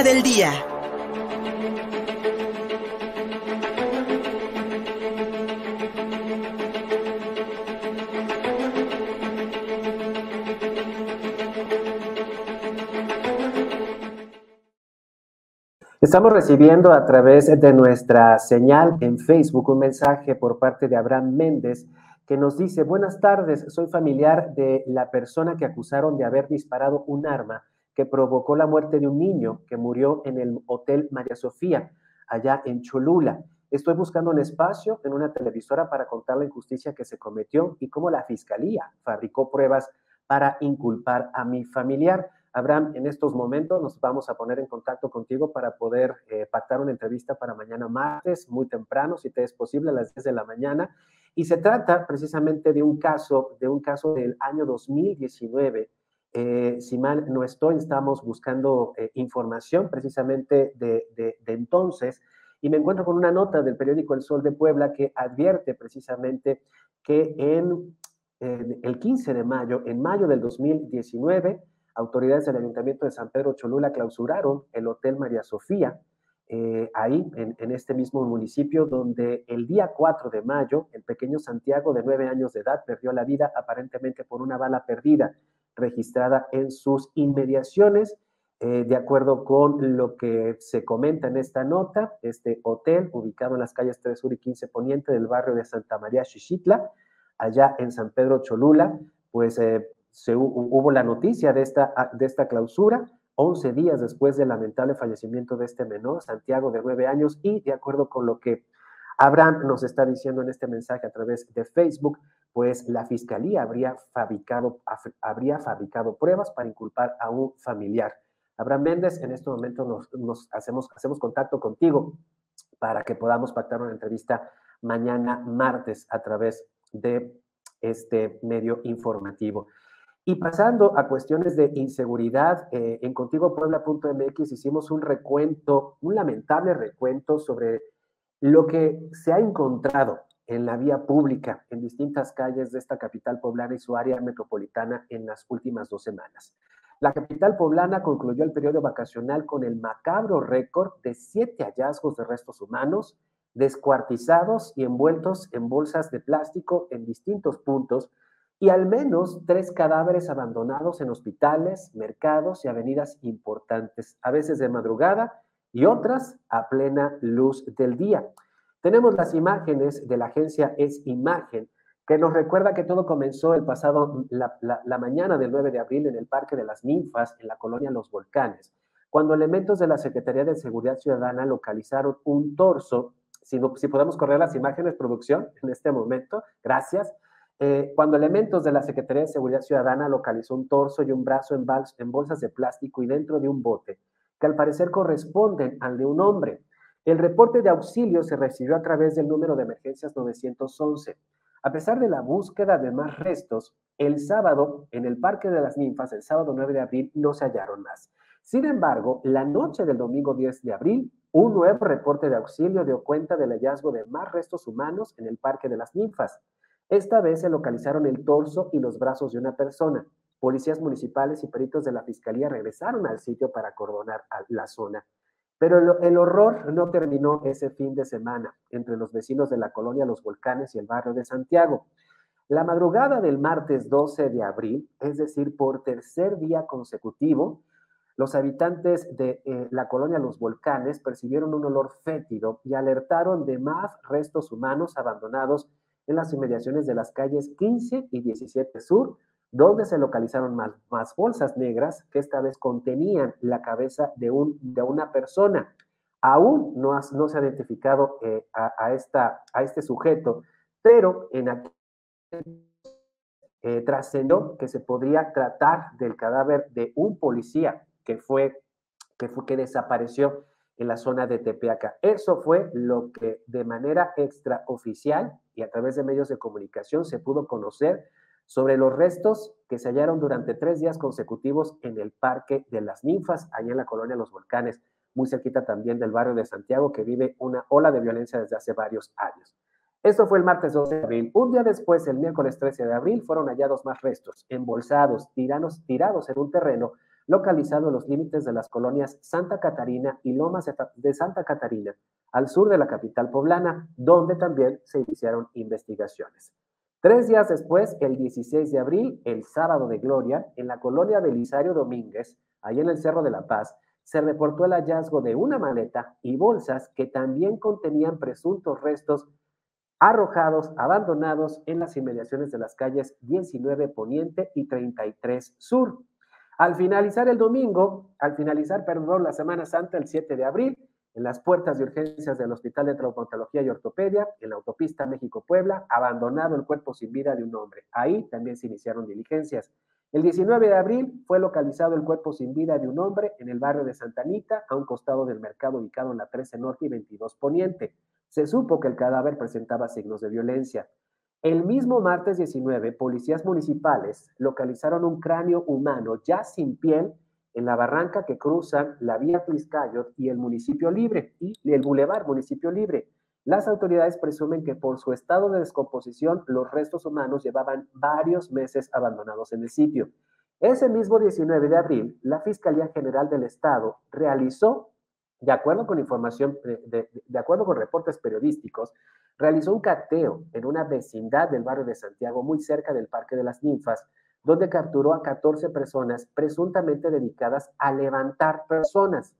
del día. Estamos recibiendo a través de nuestra señal en Facebook un mensaje por parte de Abraham Méndez que nos dice, buenas tardes, soy familiar de la persona que acusaron de haber disparado un arma que provocó la muerte de un niño que murió en el Hotel María Sofía, allá en Cholula. Estoy buscando un espacio en una televisora para contar la injusticia que se cometió y cómo la fiscalía fabricó pruebas para inculpar a mi familiar. Abraham, en estos momentos nos vamos a poner en contacto contigo para poder eh, pactar una entrevista para mañana martes, muy temprano, si te es posible, a las 10 de la mañana. Y se trata precisamente de un caso, de un caso del año 2019 eh, si mal no estoy, estamos buscando eh, información precisamente de, entonces y me encuentro con una nota del periódico El Sol de Puebla que advierte precisamente que en el 15 de mayo, en mayo del 2019, autoridades del Ayuntamiento de San Pedro Cholula clausuraron el Hotel María Sofía, eh, ahí en, en, este mismo municipio, donde el día 4 de mayo, el pequeño Santiago de nueve años de edad perdió la vida aparentemente por una bala perdida registrada en sus inmediaciones. Eh, de acuerdo con lo que se comenta en esta nota, este hotel, ubicado en las calles 3 Sur y 15 Poniente del barrio de Santa María Xichitla, allá en San Pedro Cholula, pues eh, se, hubo la noticia de esta, ah, de esta clausura, 11 días después del lamentable fallecimiento de este menor, Santiago, de 9 años, y de acuerdo con lo que Abraham nos está diciendo en este mensaje a través de Facebook, pues la fiscalía habría fabricado, habría fabricado pruebas para inculpar a un familiar. Abraham Méndez, en este momento nos, hacemos, hacemos contacto contigo para que podamos pactar una entrevista mañana martes a través de este medio informativo. Y pasando a cuestiones de inseguridad, eh, en contigopuebla.mx hicimos un recuento, un lamentable recuento sobre lo que se ha encontrado en la vía pública en distintas calles de esta capital poblana y su área metropolitana en las últimas dos semanas. La capital poblana concluyó el periodo vacacional con el macabro récord de siete hallazgos de restos humanos descuartizados y envueltos en bolsas de plástico en distintos puntos y al menos tres cadáveres abandonados en hospitales, mercados y avenidas importantes, a veces de madrugada y otras a plena luz del día. Tenemos las imágenes de la agencia Es Imagen, que nos recuerda que todo comenzó el pasado, la, mañana del 9 de abril en el Parque de las Ninfas, en la colonia Los Volcanes, cuando elementos de la Secretaría de Seguridad Ciudadana localizaron un torso, si, si podemos correr las imágenes, producción, en este momento, gracias, eh, cuando elementos de la Secretaría de Seguridad Ciudadana localizó un torso y un brazo en, en bolsas de plástico y dentro de un bote, que al parecer corresponden al de un hombre. El reporte de auxilio se recibió a través del número de emergencias 911. A pesar de la búsqueda de más restos, el sábado, en el Parque de las Ninfas, el sábado 9 de abril, no se hallaron más. Sin embargo, la noche del domingo 10 de abril, un nuevo reporte de auxilio dio cuenta del hallazgo de más restos humanos en el Parque de las Ninfas. Esta vez se localizaron el torso y los brazos de una persona. Policías municipales y peritos de la Fiscalía regresaron al sitio para acordonar la zona. Pero el, horror no terminó ese fin de semana entre los vecinos de la colonia Los Volcanes y el barrio de Santiago. La madrugada del martes 12 de abril, es decir, por tercer día consecutivo, los habitantes de eh, la colonia Los Volcanes percibieron un olor fétido y alertaron de más restos humanos abandonados en las inmediaciones de las calles 15 y 17 Sur, donde se localizaron más, bolsas negras que esta vez contenían la cabeza de, un, de una persona. Aún no, se ha identificado eh, a, este sujeto, pero en aquí eh, trascendió que se podría tratar del cadáver de un policía que desapareció en la zona de Tepeaca. Eso fue lo que de manera extraoficial y a través de medios de comunicación se pudo conocer sobre los restos que se hallaron durante tres días consecutivos en el Parque de las Ninfas, allá en la colonia Los Volcanes, muy cerquita también del barrio de Santiago, que vive una ola de violencia desde hace varios años. Esto fue el martes 12 de abril. Un día después, el miércoles 13 de abril, fueron hallados más restos, embolsados, tiranos, tirados en un terreno localizado en los límites de las colonias Santa Catarina y Lomas de Santa Catarina, al sur de la capital poblana, donde también se iniciaron investigaciones. Tres días después, el 16 de abril, el sábado de gloria, en la colonia Belisario Domínguez, ahí en el Cerro de la Paz, se reportó el hallazgo de una maleta y bolsas que también contenían presuntos restos arrojados, abandonados en las inmediaciones de las calles 19 Poniente y 33 Sur. Al finalizar el domingo, al finalizar, perdón, la Semana Santa, el 7 de abril, en las puertas de urgencias del Hospital de Traumatología y Ortopedia, en la autopista México-Puebla, abandonado el cuerpo sin vida de un hombre. Ahí también se iniciaron diligencias. El 19 de abril fue localizado el cuerpo sin vida de un hombre en el barrio de Santa Anita, a un costado del mercado ubicado en la 13 Norte y 22 Poniente. Se supo que el cadáver presentaba signos de violencia. El mismo martes 19, policías municipales localizaron un cráneo humano ya sin piel en la barranca que cruzan la vía Tliscayot y el municipio libre y el bulevar municipio libre. Las autoridades presumen que por su estado de descomposición los restos humanos llevaban varios meses abandonados en el sitio. Ese mismo 19 de abril, la Fiscalía General del Estado realizó de acuerdo con información, de, acuerdo con reportes periodísticos, realizó un cateo en una vecindad del barrio de Santiago, muy cerca del Parque de las Ninfas, donde capturó a 14 personas presuntamente dedicadas a levantar personas.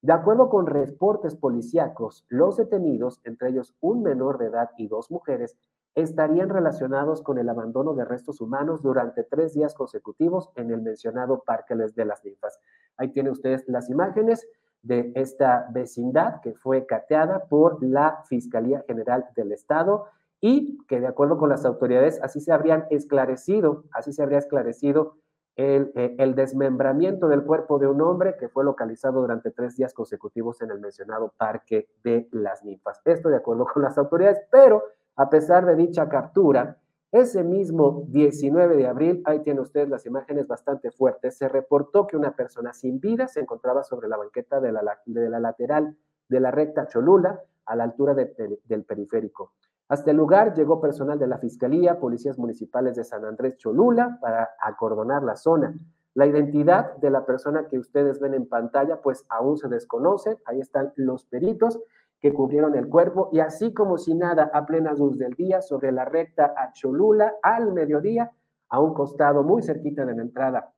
De acuerdo con reportes policíacos, los detenidos, entre ellos un menor de edad y dos mujeres, estarían relacionados con el abandono de restos humanos durante tres días consecutivos en el mencionado Parque de las Ninfas. Ahí tienen ustedes las imágenes de esta vecindad que fue cateada por la Fiscalía General del Estado y que de acuerdo con las autoridades así se habrían esclarecido, así se habría esclarecido el, eh, el, desmembramiento del cuerpo de un hombre que fue localizado durante tres días consecutivos en el mencionado Parque de las Ninfas. Esto de acuerdo con las autoridades, pero a pesar de dicha captura, ese mismo 19 de abril, ahí tienen ustedes las imágenes bastante fuertes, se reportó que una persona sin vida se encontraba sobre la banqueta de la, de la lateral de la recta Cholula, a la altura del periférico. Hasta el lugar llegó personal de la Fiscalía, policías municipales de San Andrés Cholula para acordonar la zona. La identidad de la persona que ustedes ven en pantalla, pues aún se desconoce. Ahí están los peritos que cubrieron el cuerpo y así como si nada a plena luz del día sobre la recta a Cholula al mediodía, a un costado muy cerquita de la entrada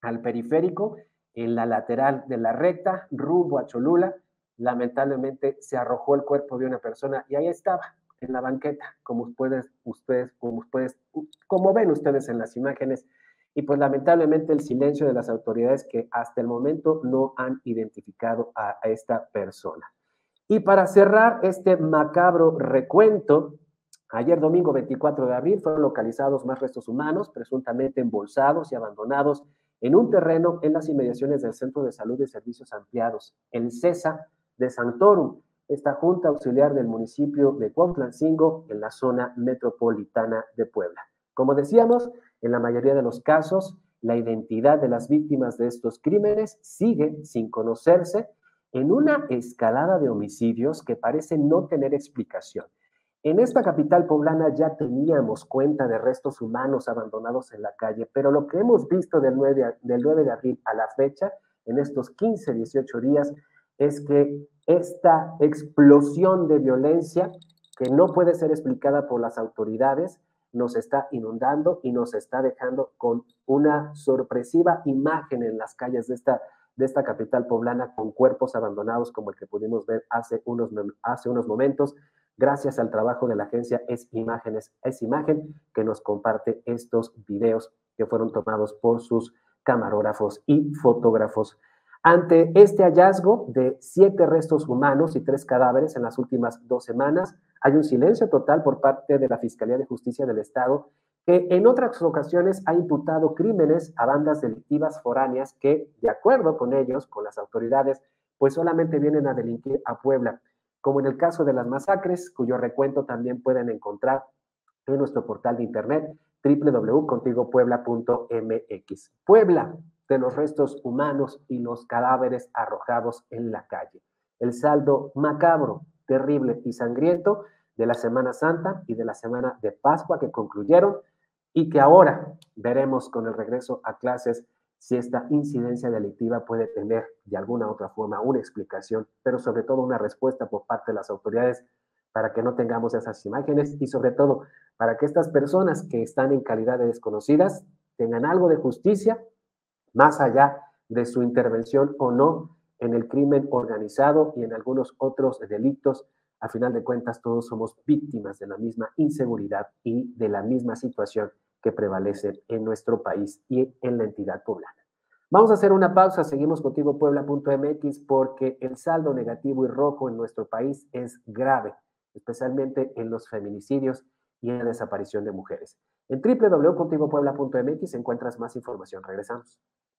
al periférico, en la lateral de la recta, rumbo a Cholula, lamentablemente se arrojó el cuerpo de una persona y ahí estaba, en la banqueta, como ustedes, ustedes, como ustedes, como ven ustedes en las imágenes, y pues lamentablemente el silencio de las autoridades que hasta el momento no han identificado a esta persona. Y para cerrar este macabro recuento, ayer domingo 24 de abril fueron localizados más restos humanos, presuntamente embolsados y abandonados en un terreno en las inmediaciones del Centro de Salud y Servicios Ampliados, el CESA de Santorum, esta junta auxiliar del municipio de Cuautlancingo en la zona metropolitana de Puebla. Como decíamos, en la mayoría de los casos, la identidad de las víctimas de estos crímenes sigue sin conocerse en una escalada de homicidios que parece no tener explicación. En esta capital poblana ya teníamos cuenta de restos humanos abandonados en la calle, pero lo que hemos visto del 9, del 9 de abril a la fecha, en estos 15, 18 días, es que esta explosión de violencia, que no puede ser explicada por las autoridades, nos está inundando y nos está dejando con una sorpresiva imagen en las calles de esta de esta capital poblana con cuerpos abandonados como el que pudimos ver hace unos, hace unos momentos, gracias al trabajo de la agencia Es Imágenes, Es Imagen, que nos comparte estos videos que fueron tomados por sus camarógrafos y fotógrafos. Ante este hallazgo de siete restos humanos y tres cadáveres en las últimas dos semanas, hay un silencio total por parte de la Fiscalía de Justicia del Estado que en otras ocasiones ha imputado crímenes a bandas delictivas foráneas que, de acuerdo con ellos, con las autoridades, pues solamente vienen a delinquir a Puebla, como en el caso de las masacres, cuyo recuento también pueden encontrar en nuestro portal de internet www.contigopuebla.mx. Puebla, de los restos humanos y los cadáveres arrojados en la calle. El saldo macabro, terrible y sangriento de la Semana Santa y de la Semana de Pascua que concluyeron y que ahora veremos con el regreso a clases si esta incidencia delictiva puede tener de alguna otra forma una explicación, pero sobre todo una respuesta por parte de las autoridades para que no tengamos esas imágenes y sobre todo para que estas personas que están en calidad de desconocidas tengan algo de justicia más allá de su intervención o no en el crimen organizado y en algunos otros delitos. A final de cuentas, todos somos víctimas de la misma inseguridad y de la misma situación que prevalece en nuestro país y en la entidad poblana. Vamos a hacer una pausa, seguimos contigo puebla.mx porque el saldo negativo y rojo en nuestro país es grave, especialmente en los feminicidios y en la desaparición de mujeres. En www.contigopuebla.mx encuentras más información. Regresamos.